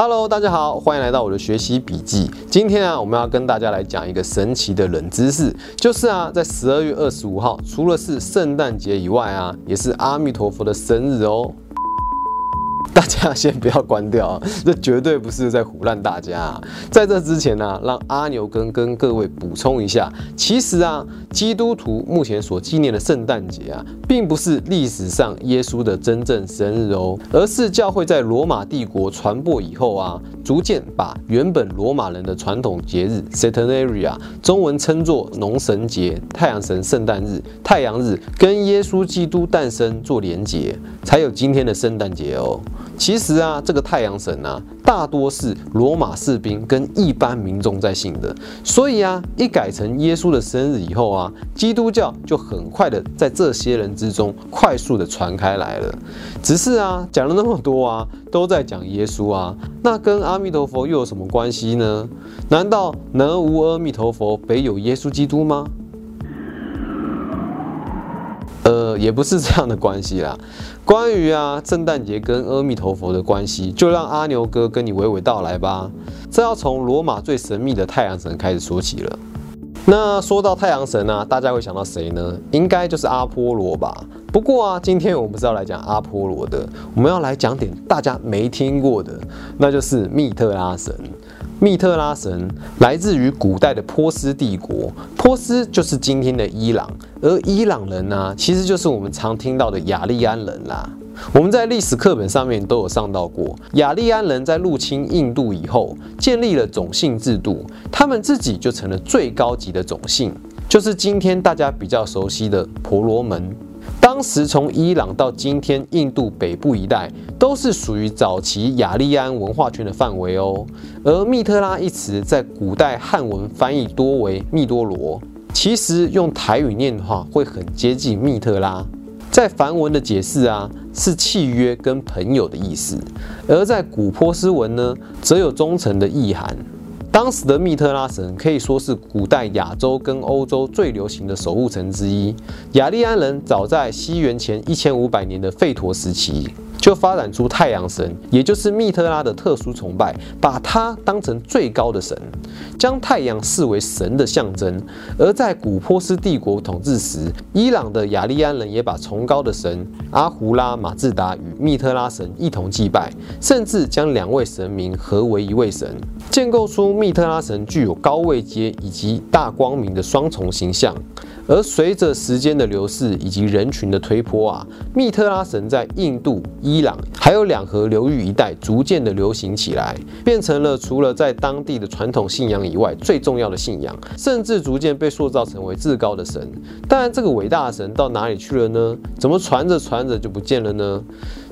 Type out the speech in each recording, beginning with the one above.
Hello，大家好，欢迎来到我的学习笔记。今天啊，我们要跟大家来讲一个神奇的冷知识，就是啊，在十二月二十五号，除了是圣诞节以外啊，也是阿弥陀佛的生日哦。大家先不要关掉啊，这绝对不是在胡乱大家。在这之前呢，让阿牛跟跟各位补充一下，其实啊，基督徒目前所纪念的圣诞节啊，并不是历史上耶稣的真正生日哦，而是教会在罗马帝国传播以后啊，逐渐把原本罗马人的传统节日 Saturnalia，中文称作农神节、太阳神圣诞日、太阳日，跟耶稣基督诞生做连结，才有今天的圣诞节哦。其实啊，这个太阳神啊，大多是罗马士兵跟一般民众在信的，所以啊，一改成耶稣的生日以后啊，基督教就很快的在这些人之中快速的传开来了。只是啊，讲了那么多啊，都在讲耶稣啊，那跟阿弥陀佛又有什么关系呢？难道南无阿弥陀佛，北有耶稣基督吗？也不是这样的关系啦。关于啊，圣诞节跟阿弥陀佛的关系，就让阿牛哥跟你娓娓道来吧。这要从罗马最神秘的太阳神开始说起了。那说到太阳神呢，大家会想到谁呢？应该就是阿波罗吧。不过啊，今天我们是要来讲阿波罗的，我们要来讲点大家没听过的，那就是密特拉神。密特拉神来自于古代的波斯帝国，波斯就是今天的伊朗，而伊朗人呢，其实就是我们常听到的雅利安人啦。我们在历史课本上面都有上到过，雅利安人在入侵印度以后，建立了种姓制度，他们自己就成了最高级的种姓，就是今天大家比较熟悉的婆罗门。当时从伊朗到今天印度北部一带，都是属于早期雅利安文化圈的范围哦。而密特拉一词在古代汉文翻译多为密多罗，其实用台语念的话，会很接近密特拉。在梵文的解释啊，是契约跟朋友的意思；而在古波斯文呢，则有忠诚的意涵。当时的密特拉神可以说是古代亚洲跟欧洲最流行的守护神之一。雅利安人早在西元前一千五百年的吠陀时期。就发展出太阳神，也就是密特拉的特殊崇拜，把它当成最高的神，将太阳视为神的象征。而在古波斯帝国统治时，伊朗的雅利安人也把崇高的神阿胡拉马自达与密特拉神一同祭拜，甚至将两位神明合为一位神，建构出密特拉神具有高位阶以及大光明的双重形象。而随着时间的流逝以及人群的推波啊，密特拉神在印度、伊朗还有两河流域一带逐渐的流行起来，变成了除了在当地的传统信仰以外最重要的信仰，甚至逐渐被塑造成为至高的神。当然，这个伟大的神到哪里去了呢？怎么传着传着就不见了呢？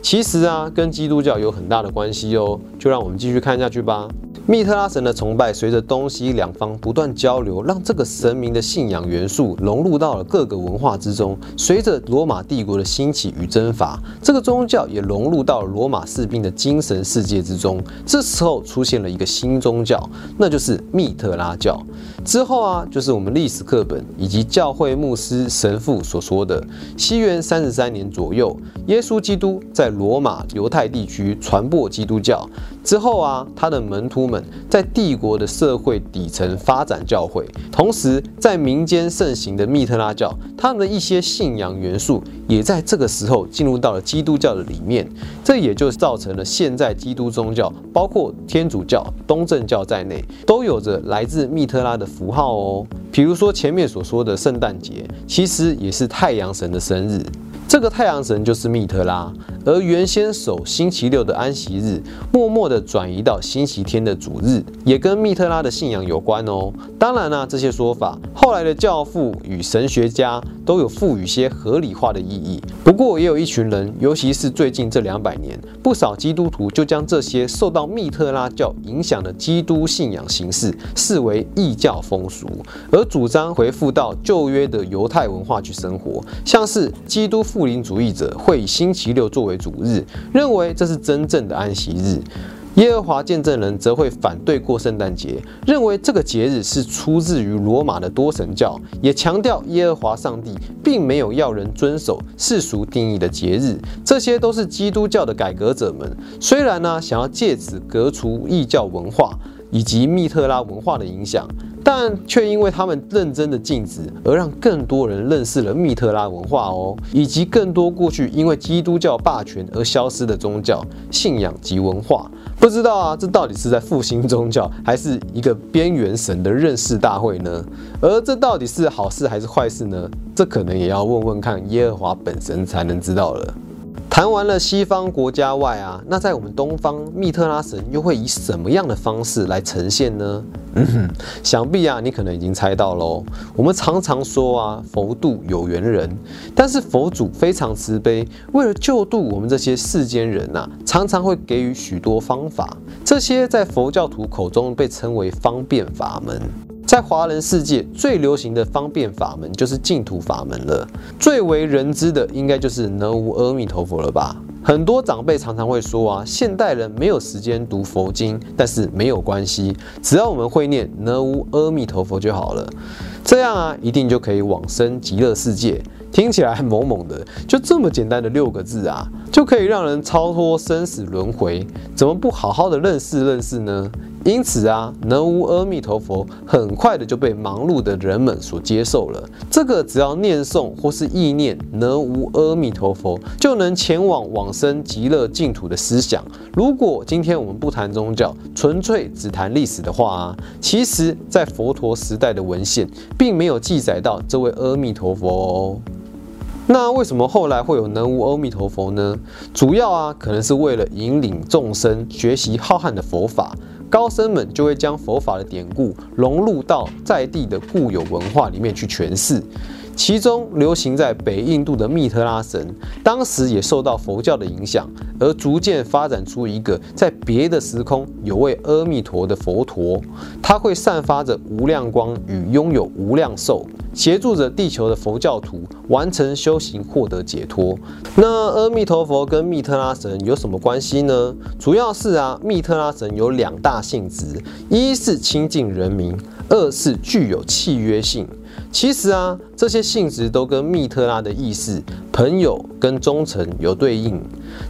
其实啊，跟基督教有很大的关系哦。就让我们继续看下去吧。密特拉神的崇拜随着东西两方不断交流，让这个神明的信仰元素融入到了各个文化之中。随着罗马帝国的兴起与征伐，这个宗教也融入到了罗马士兵的精神世界之中。这时候出现了一个新宗教，那就是密特拉教。之后啊，就是我们历史课本以及教会牧师神父所说的，西元三十三年左右，耶稣基督在罗马犹太地区传播基督教。之后啊，他的门徒们在帝国的社会底层发展教会，同时在民间盛行的密特拉教，他们的一些信仰元素也在这个时候进入到了基督教的里面，这也就造成了现在基督宗教，包括天主教、东正教在内，都有着来自密特拉的符号哦。比如说前面所说的圣诞节，其实也是太阳神的生日。这个太阳神就是密特拉，而原先守星期六的安息日，默默地转移到星期天的主日，也跟密特拉的信仰有关哦。当然啦，这些说法后来的教父与神学家都有赋予些合理化的意义。不过，也有一群人，尤其是最近这两百年，不少基督徒就将这些受到密特拉教影响的基督信仰形式视为异教风俗，而主张回复到旧约的犹太文化去生活，像是基督。复临主义者会以星期六作为主日，认为这是真正的安息日。耶和华见证人则会反对过圣诞节，认为这个节日是出自于罗马的多神教，也强调耶和华上帝并没有要人遵守世俗定义的节日。这些都是基督教的改革者们，虽然呢想要借此革除异教文化以及密特拉文化的影响。但却因为他们认真的禁止，而让更多人认识了密特拉文化哦，以及更多过去因为基督教霸权而消失的宗教信仰及文化。不知道啊，这到底是在复兴宗教，还是一个边缘神的认识大会呢？而这到底是好事还是坏事呢？这可能也要问问看耶和华本身才能知道了。谈完了西方国家外啊，那在我们东方，密特拉神又会以什么样的方式来呈现呢？想必啊，你可能已经猜到喽。我们常常说啊，佛度有缘人，但是佛祖非常慈悲，为了救度我们这些世间人呐，常常会给予许多方法。这些在佛教徒口中被称为方便法门。在华人世界最流行的方便法门就是净土法门了，最为人知的应该就是南无阿弥陀佛了吧？很多长辈常常会说啊，现代人没有时间读佛经，但是没有关系，只要我们会念南无阿弥陀佛就好了，这样啊，一定就可以往生极乐世界。听起来很猛猛的，就这么简单的六个字啊，就可以让人超脱生死轮回，怎么不好好的认识认识呢？因此啊，南无阿弥陀佛很快的就被忙碌的人们所接受了。这个只要念诵或是意念南无阿弥陀佛，就能前往往生极乐净土的思想。如果今天我们不谈宗教，纯粹只谈历史的话啊，其实在佛陀时代的文献并没有记载到这位阿弥陀佛哦。那为什么后来会有南无阿弥陀佛呢？主要啊，可能是为了引领众生学习浩瀚的佛法。高僧们就会将佛法的典故融入到在地的固有文化里面去诠释，其中流行在北印度的密特拉神，当时也受到佛教的影响，而逐渐发展出一个在别的时空有位阿弥陀的佛陀，他会散发着无量光与拥有无量寿。协助着地球的佛教徒完成修行，获得解脱。那阿弥陀佛跟密特拉神有什么关系呢？主要是啊，密特拉神有两大性质：一是亲近人民，二是具有契约性。其实啊，这些性质都跟密特拉的意思“朋友”跟“忠诚”有对应。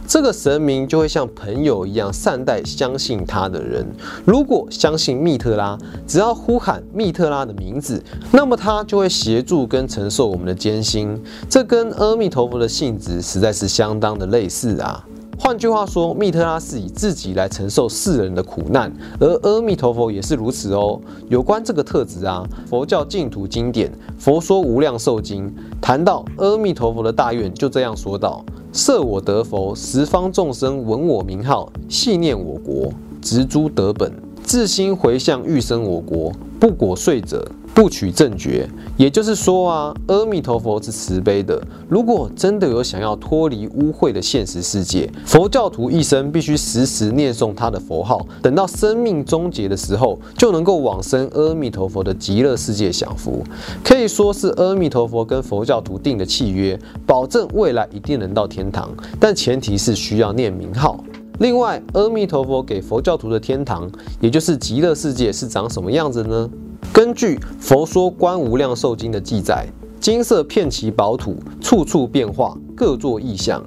这个神明就会像朋友一样善待相信他的人。如果相信密特拉，只要呼喊密特拉的名字，那么他就会协助跟承受我们的艰辛。这跟阿弥陀佛的性质实在是相当的类似啊。换句话说，密特拉是以自己来承受世人的苦难，而阿弥陀佛也是如此哦。有关这个特质啊，佛教净土经典《佛说无量寿经》谈到阿弥陀佛的大愿，就这样说道：设我得佛，十方众生闻我名号，系念我国，植诸德本，自心回向欲生我国，不果遂者。不取正觉，也就是说啊，阿弥陀佛是慈悲的。如果真的有想要脱离污秽的现实世界，佛教徒一生必须时时念诵他的佛号，等到生命终结的时候，就能够往生阿弥陀佛的极乐世界享福。可以说是阿弥陀佛跟佛教徒定的契约，保证未来一定能到天堂，但前提是需要念名号。另外，阿弥陀佛给佛教徒的天堂，也就是极乐世界，是长什么样子呢？根据《佛说观无量寿经》的记载，金色遍其宝土，处处变化，各作异象。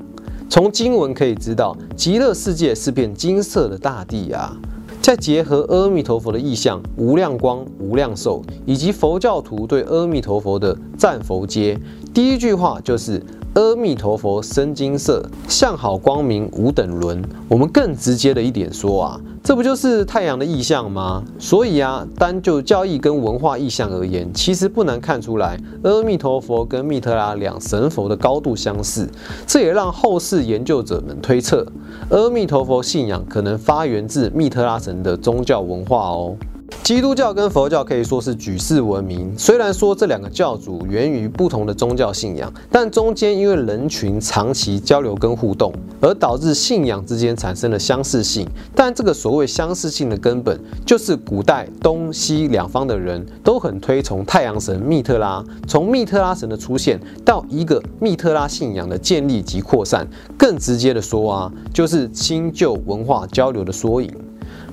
从经文可以知道，极乐世界是片金色的大地啊。再结合阿弥陀佛的意象，无量光、无量寿，以及佛教徒对阿弥陀佛的赞佛阶，第一句话就是阿弥陀佛身金色，相好光明无等伦。我们更直接的一点说啊。这不就是太阳的意象吗？所以啊，单就教义跟文化意象而言，其实不难看出来，阿弥陀佛跟密特拉两神佛的高度相似。这也让后世研究者们推测，阿弥陀佛信仰可能发源自密特拉神的宗教文化哦。基督教跟佛教可以说是举世闻名。虽然说这两个教主源于不同的宗教信仰，但中间因为人群长期交流跟互动，而导致信仰之间产生了相似性。但这个所谓相似性的根本，就是古代东西两方的人都很推崇太阳神密特拉。从密特拉神的出现到一个密特拉信仰的建立及扩散，更直接的说啊，就是新旧文化交流的缩影。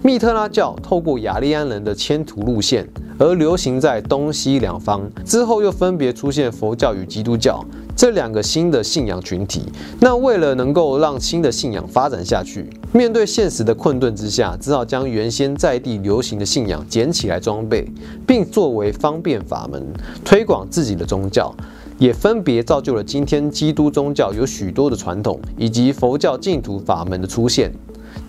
密特拉教透过雅利安人的迁徒路线而流行在东西两方，之后又分别出现佛教与基督教这两个新的信仰群体。那为了能够让新的信仰发展下去，面对现实的困顿之下，只好将原先在地流行的信仰捡起来装备，并作为方便法门推广自己的宗教。也分别造就了今天基督宗教有许多的传统，以及佛教净土法门的出现。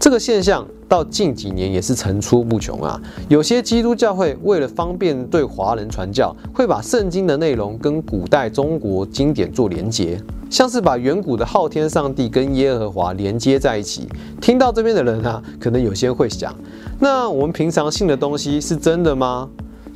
这个现象到近几年也是层出不穷啊。有些基督教会为了方便对华人传教，会把圣经的内容跟古代中国经典做连结，像是把远古的昊天上帝跟耶和华连接在一起。听到这边的人啊，可能有些会想：那我们平常信的东西是真的吗？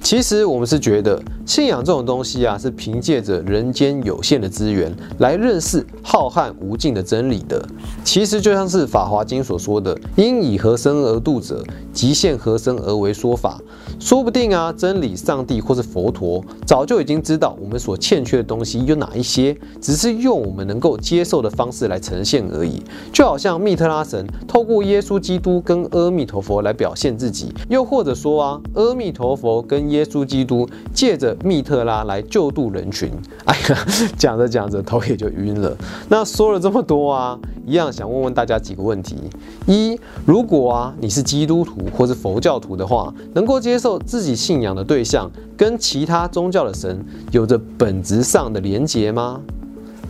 其实我们是觉得信仰这种东西啊，是凭借着人间有限的资源来认识浩瀚无尽的真理的。其实就像是《法华经》所说的“因以何身而度者，即现何身而为说法”。说不定啊，真理、上帝或是佛陀早就已经知道我们所欠缺的东西有哪一些，只是用我们能够接受的方式来呈现而已。就好像密特拉神透过耶稣基督跟阿弥陀佛来表现自己，又或者说啊，阿弥陀佛跟耶稣基督借着密特拉来救度人群。哎呀，讲着讲着头也就晕了。那说了这么多啊，一样想问问大家几个问题：一，如果啊你是基督徒或是佛教徒的话，能够接受？自己信仰的对象跟其他宗教的神有着本质上的连结吗？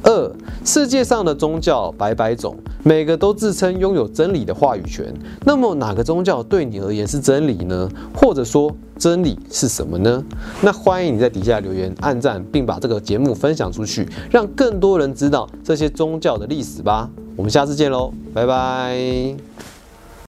二，世界上的宗教百百种，每个都自称拥有真理的话语权。那么哪个宗教对你而言是真理呢？或者说真理是什么呢？那欢迎你在底下留言、按赞，并把这个节目分享出去，让更多人知道这些宗教的历史吧。我们下次见喽，拜拜。